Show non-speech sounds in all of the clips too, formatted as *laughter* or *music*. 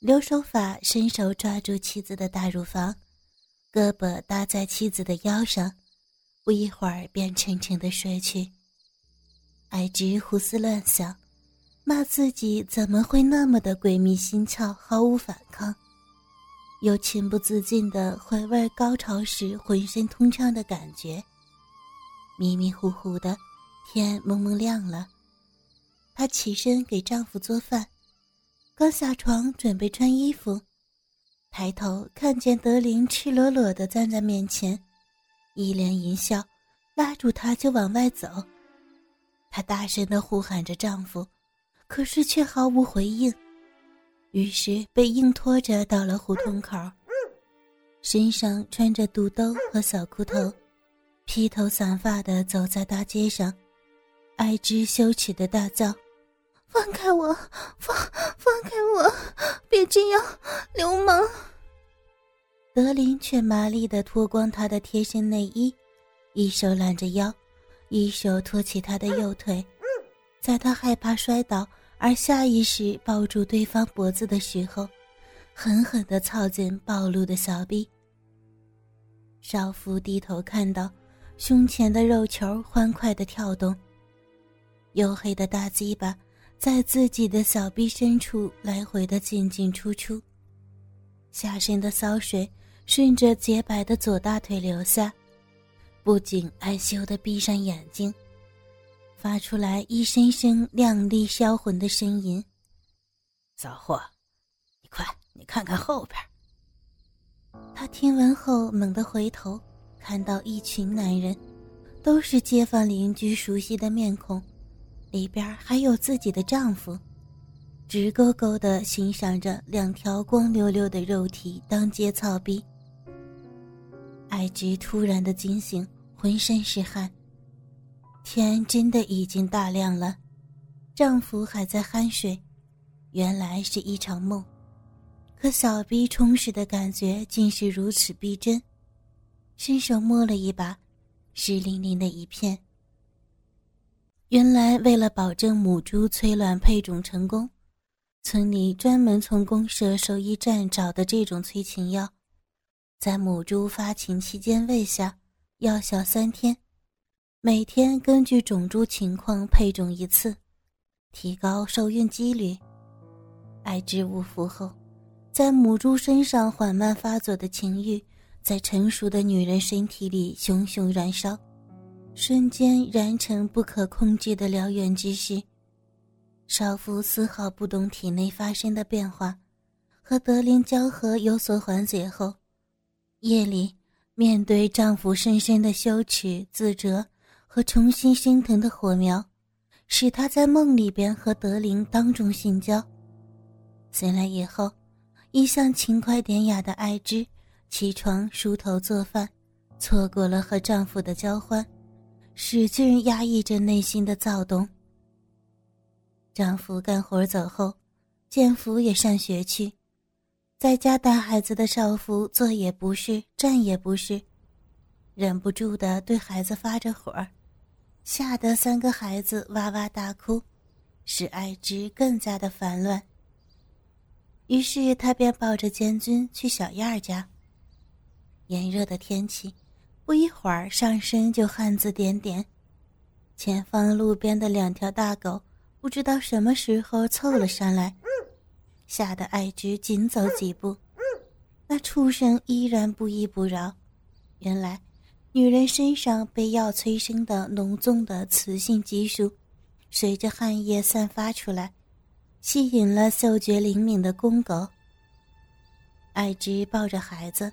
刘守法伸手抓住妻子的大乳房，胳膊搭在妻子的腰上，不一会儿便沉沉的睡去。爱芝胡思乱想，骂自己怎么会那么的鬼迷心窍，毫无反抗，又情不自禁的回味高潮时浑身通畅的感觉。迷迷糊糊的，天蒙蒙亮了，她起身给丈夫做饭。刚下床准备穿衣服，抬头看见德林赤裸裸的站在面前，一脸淫笑，拉住她就往外走。她大声的呼喊着丈夫，可是却毫无回应，于是被硬拖着到了胡同口，身上穿着肚兜和小裤头，披头散发的走在大街上，爱之羞耻的大叫。放开我！放放开我！别这样，流氓！德林却麻利的脱光他的贴身内衣，一手揽着腰，一手托起他的右腿，在他害怕摔倒而下意识抱住对方脖子的时候，狠狠的操进暴露的小臂。少妇低头看到胸前的肉球欢快的跳动，黝黑的大鸡巴。在自己的小臂深处来回的进进出出，下身的骚水顺着洁白的左大腿流下，不仅害羞的闭上眼睛，发出来一声声亮丽销魂的呻吟：“骚货，你快，你看看后边。”他听闻后猛地回头，看到一群男人，都是街坊邻居熟悉的面孔。里边还有自己的丈夫，直勾勾的欣赏着两条光溜溜的肉体当街操逼。艾芝突然的惊醒，浑身是汗。天真的已经大亮了，丈夫还在酣睡，原来是一场梦。可小逼充实的感觉竟是如此逼真，伸手摸了一把，湿淋淋的一片。原来，为了保证母猪催卵配种成功，村里专门从公社兽医站找的这种催情药，在母猪发情期间喂下，药效三天，每天根据种猪情况配种一次，提高受孕几率。爱之误服后，在母猪身上缓慢发作的情欲，在成熟的女人身体里熊熊燃烧。瞬间燃成不可控制的燎原之势，少妇丝毫不懂体内发生的变化，和德林交合有所缓解后，夜里面对丈夫深深的羞耻、自责和重新升腾的火苗，使她在梦里边和德林当众性交。醒来以后，一向勤快典雅的爱芝起床梳头做饭，错过了和丈夫的交欢。使劲压抑着内心的躁动。丈夫干活走后，建福也上学去，在家带孩子的少妇坐也不是，站也不是，忍不住的对孩子发着火，吓得三个孩子哇哇大哭，使爱之更加的烦乱。于是他便抱着监军去小燕儿家。炎热的天气。不一会儿，上身就汗渍点点。前方路边的两条大狗不知道什么时候凑了上来，吓得艾芝紧走几步。那畜生依然不依不饶。原来，女人身上被药催生的浓重的雌性激素，随着汗液散发出来，吸引了嗅觉灵敏的公狗。艾芝抱着孩子，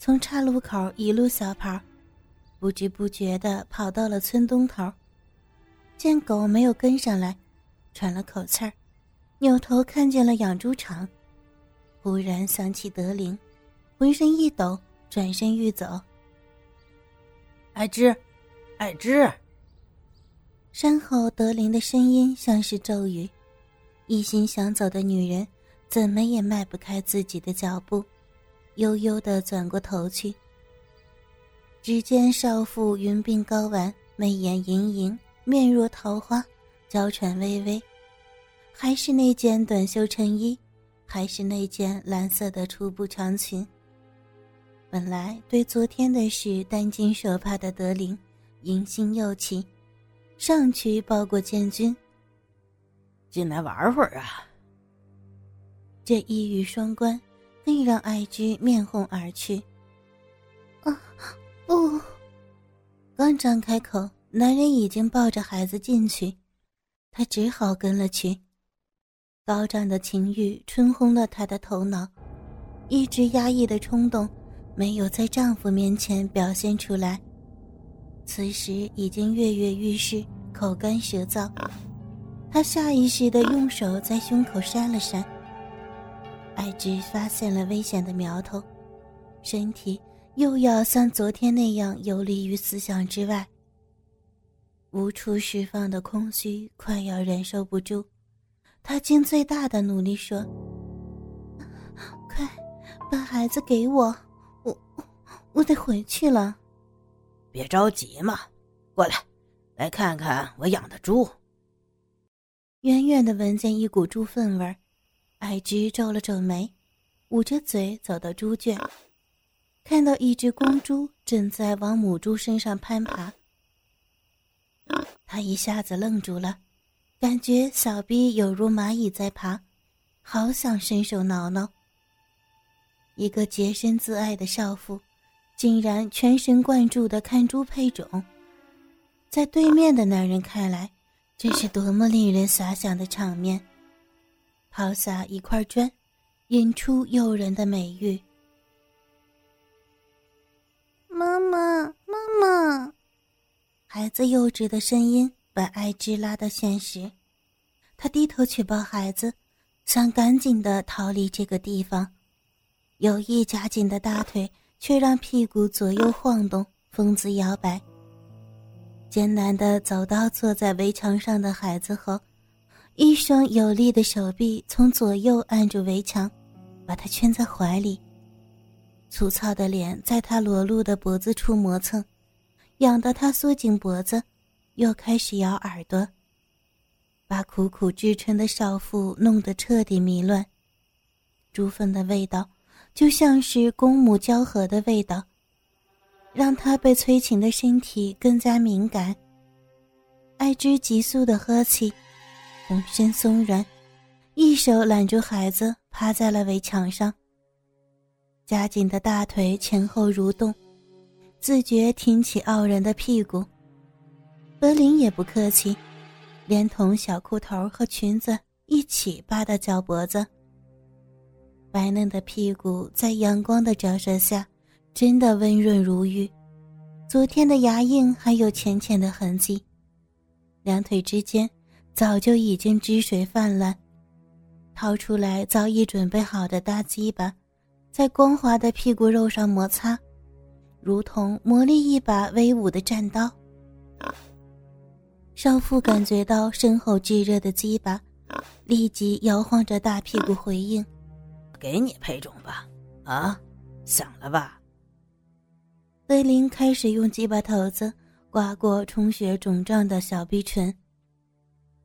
从岔路口一路小跑。不知不觉地跑到了村东头，见狗没有跟上来，喘了口气儿，扭头看见了养猪场，忽然想起德林，浑身一抖，转身欲走。爱芝，爱芝。身后德林的声音像是咒语，一心想走的女人怎么也迈不开自己的脚步，悠悠地转过头去。只见少妇云鬓高挽，媚眼盈盈，面若桃花，娇喘微微，还是那件短袖衬衣，还是那件蓝色的粗布长裙。本来对昨天的事担惊受怕的德林，迎新又起，上去抱过建军。进来玩会儿啊！这一语双关，更让爱之面红耳赤。啊，不！刚张开口，男人已经抱着孩子进去，他只好跟了去。高涨的情欲冲昏了他的头脑，一直压抑的冲动没有在丈夫面前表现出来，此时已经跃跃欲试，口干舌燥。他下意识地用手在胸口扇了扇。爱芝发现了危险的苗头，身体又要像昨天那样游离于思想之外。无处释放的空虚快要忍受不住，他尽最大的努力说：“快，把孩子给我，我我得回去了。”别着急嘛，过来，来看看我养的猪。远远的闻见一股猪粪味儿，艾芝皱了皱眉，捂着嘴走到猪圈，看到一只公猪正在往母猪身上攀爬，他一下子愣住了，感觉小臂有如蚂蚁在爬，好想伸手挠挠。一个洁身自爱的少妇，竟然全神贯注的看猪配种，在对面的男人看来。这是多么令人遐想的场面！抛下一块砖，引出诱人的美玉。妈妈，妈妈！孩子幼稚的声音把艾芝拉到现实。他低头去抱孩子，想赶紧的逃离这个地方。有意夹紧的大腿却让屁股左右晃动，疯子摇摆。艰难的走到坐在围墙上的孩子后，一双有力的手臂从左右按住围墙，把他圈在怀里。粗糙的脸在他裸露的脖子处磨蹭，痒得他缩紧脖子，又开始咬耳朵，把苦苦支撑的少妇弄得彻底迷乱。猪粪的味道，就像是公母交合的味道。让他被催情的身体更加敏感。爱之急速的呵气，浑身松软，一手揽住孩子，趴在了围墙上。夹紧的大腿前后蠕动，自觉挺起傲人的屁股。德林也不客气，连同小裤头和裙子一起扒到脚脖子。白嫩的屁股在阳光的照射下。真的温润如玉，昨天的牙印还有浅浅的痕迹，两腿之间早就已经汁水泛滥。掏出来早已准备好的大鸡巴，在光滑的屁股肉上摩擦，如同磨砺一把威武的战刀。少妇感觉到身后炙热的鸡巴，立即摇晃着大屁股回应：“给你配种吧，啊，想了吧？”威林开始用鸡巴头子刮过充血肿胀的小臂唇，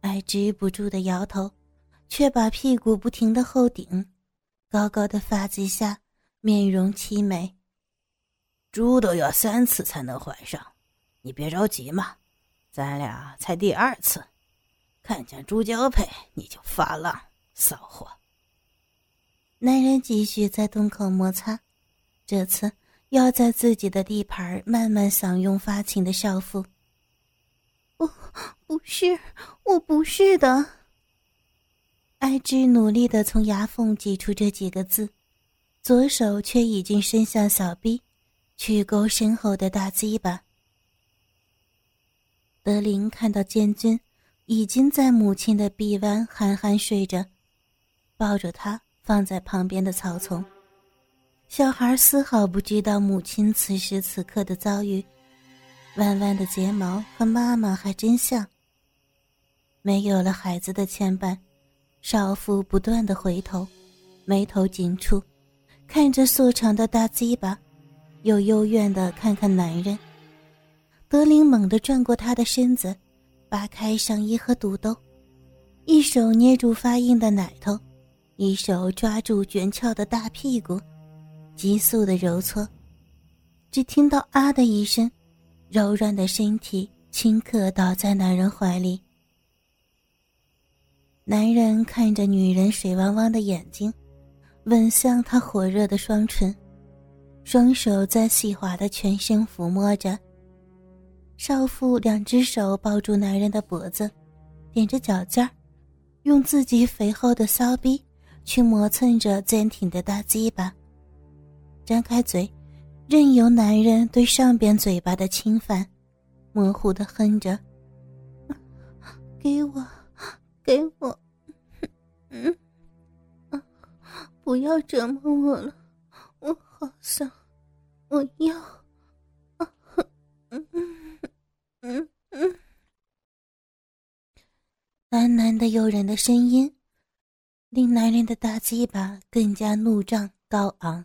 爱止不住的摇头，却把屁股不停的后顶，高高的发髻下，面容凄美。猪都要三次才能怀上，你别着急嘛，咱俩才第二次，看见猪交配你就发浪，骚货。男人继续在洞口摩擦，这次。要在自己的地盘慢慢享用发情的少妇。不，不是，我不是的。艾芝努力的从牙缝挤出这几个字，左手却已经伸向小臂，去勾身后的大鸡巴。德林看到建军已经在母亲的臂弯憨憨睡着，抱着他放在旁边的草丛。小孩丝毫不知道母亲此时此刻的遭遇，弯弯的睫毛和妈妈还真像。没有了孩子的牵绊，少妇不断的回头，眉头紧蹙，看着素长的大鸡巴，又幽怨的看看男人。德林猛地转过他的身子，扒开上衣和肚兜，一手捏住发硬的奶头，一手抓住卷翘的大屁股，急速的揉搓。只听到“啊”的一声，柔软的身体顷刻倒在男人怀里。男人看着女人水汪汪的眼睛，吻向她火热的双唇，双手在细滑的全身抚摸着。少妇两只手抱住男人的脖子，踮着脚尖儿，用自己肥厚的骚逼去磨蹭着坚挺的大鸡巴，张开嘴，任由男人对上边嘴巴的侵犯，模糊的哼着：“ *laughs* 给我。”给我，*laughs* 嗯，不要折磨我了，我好想，我要，啊，嗯嗯嗯。嗯，喃喃的诱人的声音，令男人的大鸡巴更加怒胀高昂。